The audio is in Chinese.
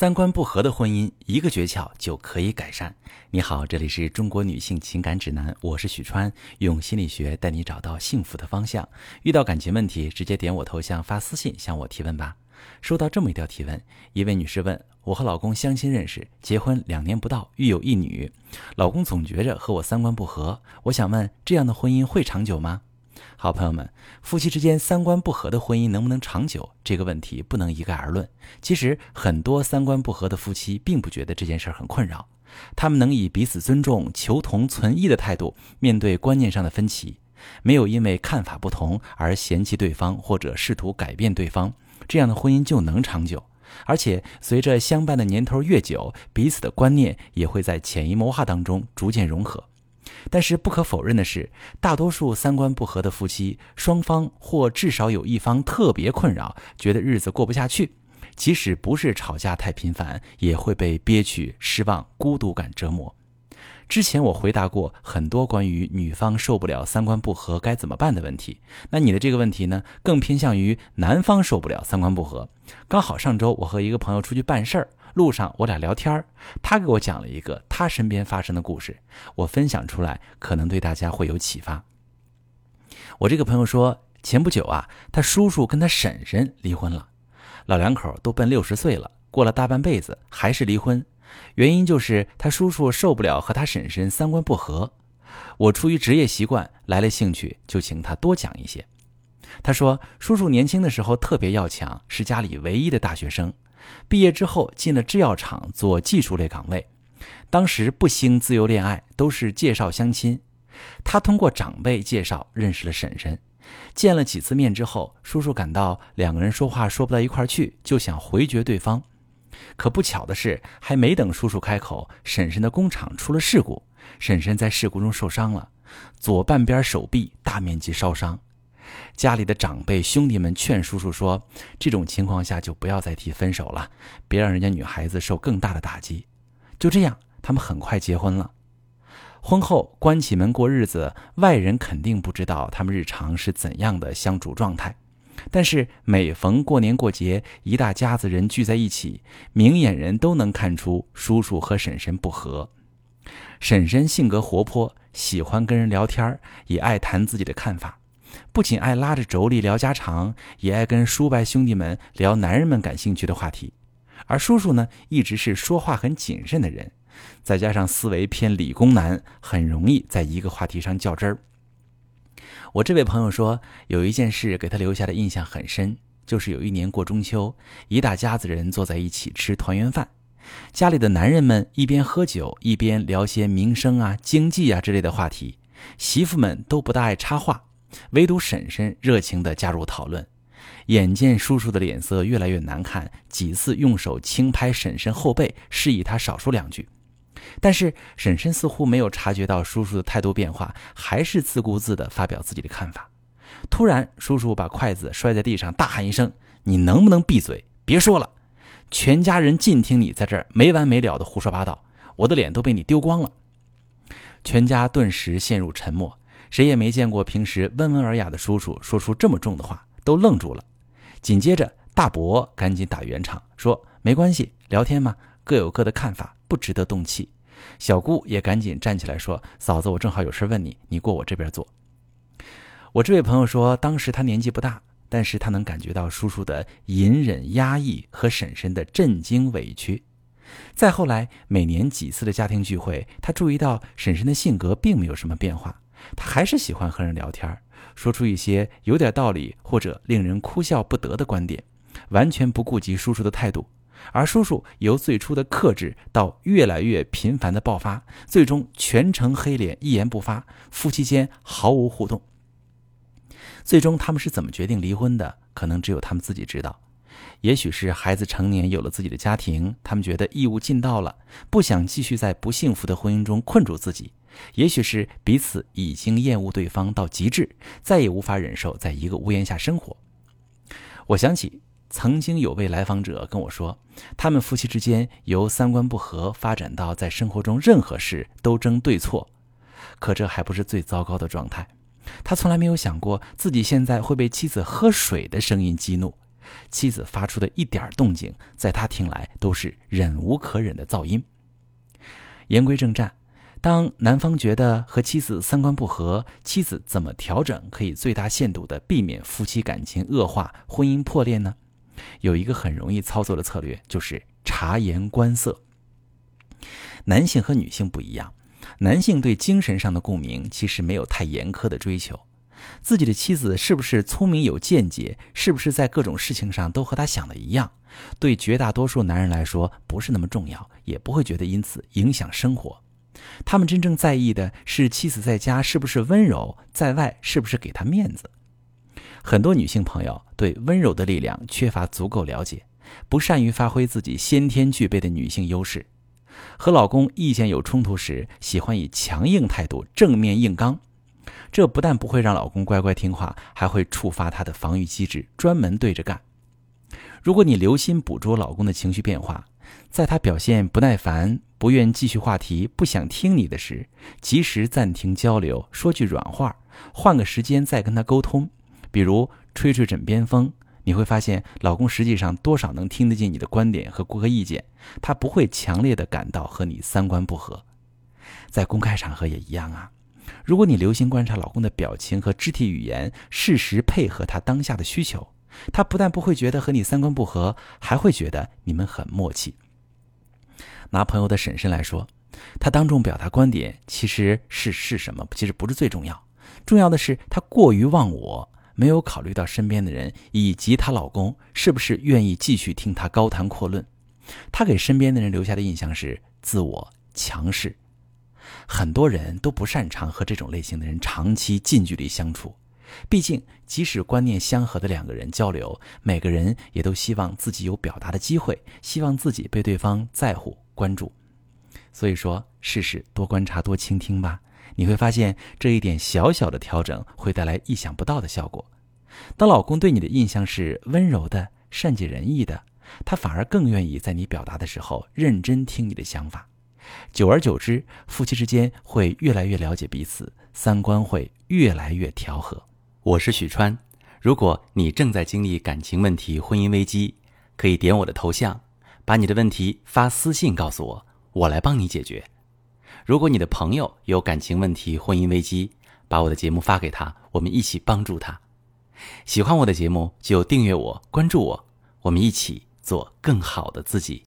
三观不合的婚姻，一个诀窍就可以改善。你好，这里是中国女性情感指南，我是许川，用心理学带你找到幸福的方向。遇到感情问题，直接点我头像发私信向我提问吧。收到这么一条提问，一位女士问：我和老公相亲认识，结婚两年不到，育有一女，老公总觉着和我三观不合，我想问，这样的婚姻会长久吗？好朋友们，夫妻之间三观不合的婚姻能不能长久？这个问题不能一概而论。其实很多三观不合的夫妻并不觉得这件事很困扰，他们能以彼此尊重、求同存异的态度面对观念上的分歧，没有因为看法不同而嫌弃对方或者试图改变对方，这样的婚姻就能长久。而且随着相伴的年头越久，彼此的观念也会在潜移默化当中逐渐融合。但是不可否认的是，大多数三观不合的夫妻，双方或至少有一方特别困扰，觉得日子过不下去。即使不是吵架太频繁，也会被憋屈、失望、孤独感折磨。之前我回答过很多关于女方受不了三观不合该怎么办的问题，那你的这个问题呢，更偏向于男方受不了三观不合。刚好上周我和一个朋友出去办事儿。路上我俩聊天他给我讲了一个他身边发生的故事，我分享出来可能对大家会有启发。我这个朋友说，前不久啊，他叔叔跟他婶婶离婚了，老两口都奔六十岁了，过了大半辈子还是离婚，原因就是他叔叔受不了和他婶婶三观不合。我出于职业习惯来了兴趣，就请他多讲一些。他说，叔叔年轻的时候特别要强，是家里唯一的大学生。毕业之后进了制药厂做技术类岗位，当时不兴自由恋爱，都是介绍相亲。他通过长辈介绍认识了婶婶，见了几次面之后，叔叔感到两个人说话说不到一块去，就想回绝对方。可不巧的是，还没等叔叔开口，婶婶的工厂出了事故，婶婶在事故中受伤了，左半边手臂大面积烧伤。家里的长辈兄弟们劝叔叔说：“这种情况下就不要再提分手了，别让人家女孩子受更大的打击。”就这样，他们很快结婚了。婚后关起门过日子，外人肯定不知道他们日常是怎样的相处状态。但是每逢过年过节，一大家子人聚在一起，明眼人都能看出叔叔和婶婶不和。婶婶性格活泼，喜欢跟人聊天，也爱谈自己的看法。不仅爱拉着妯娌聊家常，也爱跟叔伯兄弟们聊男人们感兴趣的话题。而叔叔呢，一直是说话很谨慎的人，再加上思维偏理工男，很容易在一个话题上较真儿。我这位朋友说，有一件事给他留下的印象很深，就是有一年过中秋，一大家子人坐在一起吃团圆饭，家里的男人们一边喝酒，一边聊些民生啊、经济啊之类的话题，媳妇们都不大爱插话。唯独婶婶热情地加入讨论，眼见叔叔的脸色越来越难看，几次用手轻拍婶婶后背，示意他少说两句。但是婶婶似乎没有察觉到叔叔的态度变化，还是自顾自地发表自己的看法。突然，叔叔把筷子摔在地上，大喊一声：“你能不能闭嘴？别说了！全家人尽听你在这儿没完没了的胡说八道，我的脸都被你丢光了。”全家顿时陷入沉默。谁也没见过平时温文尔雅的叔叔说出这么重的话，都愣住了。紧接着，大伯赶紧打圆场，说：“没关系，聊天嘛，各有各的看法，不值得动气。”小姑也赶紧站起来说：“嫂子，我正好有事问你，你过我这边坐。”我这位朋友说，当时他年纪不大，但是他能感觉到叔叔的隐忍压抑和婶婶的震惊委屈。再后来，每年几次的家庭聚会，他注意到婶婶的性格并没有什么变化。他还是喜欢和人聊天，说出一些有点道理或者令人哭笑不得的观点，完全不顾及叔叔的态度。而叔叔由最初的克制到越来越频繁的爆发，最终全程黑脸一言不发，夫妻间毫无互动。最终他们是怎么决定离婚的？可能只有他们自己知道。也许是孩子成年有了自己的家庭，他们觉得义务尽到了，不想继续在不幸福的婚姻中困住自己。也许是彼此已经厌恶对方到极致，再也无法忍受在一个屋檐下生活。我想起曾经有位来访者跟我说，他们夫妻之间由三观不合发展到在生活中任何事都争对错。可这还不是最糟糕的状态。他从来没有想过自己现在会被妻子喝水的声音激怒，妻子发出的一点动静，在他听来都是忍无可忍的噪音。言归正传，当男方觉得和妻子三观不合，妻子怎么调整可以最大限度的避免夫妻感情恶化、婚姻破裂呢？有一个很容易操作的策略，就是察言观色。男性和女性不一样，男性对精神上的共鸣其实没有太严苛的追求。自己的妻子是不是聪明有见解，是不是在各种事情上都和他想的一样，对绝大多数男人来说不是那么重要，也不会觉得因此影响生活。他们真正在意的是妻子在家是不是温柔，在外是不是给他面子。很多女性朋友对温柔的力量缺乏足够了解，不善于发挥自己先天具备的女性优势。和老公意见有冲突时，喜欢以强硬态度正面硬刚，这不但不会让老公乖乖听话，还会触发他的防御机制，专门对着干。如果你留心捕捉老公的情绪变化，在他表现不耐烦、不愿继续话题、不想听你的时，及时暂停交流，说句软话，换个时间再跟他沟通，比如吹吹枕边风。你会发现，老公实际上多少能听得进你的观点和顾客意见，他不会强烈的感到和你三观不合。在公开场合也一样啊。如果你留心观察老公的表情和肢体语言，适时配合他当下的需求，他不但不会觉得和你三观不合，还会觉得你们很默契。拿朋友的婶婶来说，她当众表达观点，其实是是什么？其实不是最重要，重要的是她过于忘我。没有考虑到身边的人以及她老公是不是愿意继续听她高谈阔论，她给身边的人留下的印象是自我强势。很多人都不擅长和这种类型的人长期近距离相处，毕竟即使观念相合的两个人交流，每个人也都希望自己有表达的机会，希望自己被对方在乎关注。所以说，试试多观察多倾听吧。你会发现这一点小小的调整会带来意想不到的效果。当老公对你的印象是温柔的、善解人意的，他反而更愿意在你表达的时候认真听你的想法。久而久之，夫妻之间会越来越了解彼此，三观会越来越调和。我是许川，如果你正在经历感情问题、婚姻危机，可以点我的头像，把你的问题发私信告诉我，我来帮你解决。如果你的朋友有感情问题、婚姻危机，把我的节目发给他，我们一起帮助他。喜欢我的节目就订阅我、关注我，我们一起做更好的自己。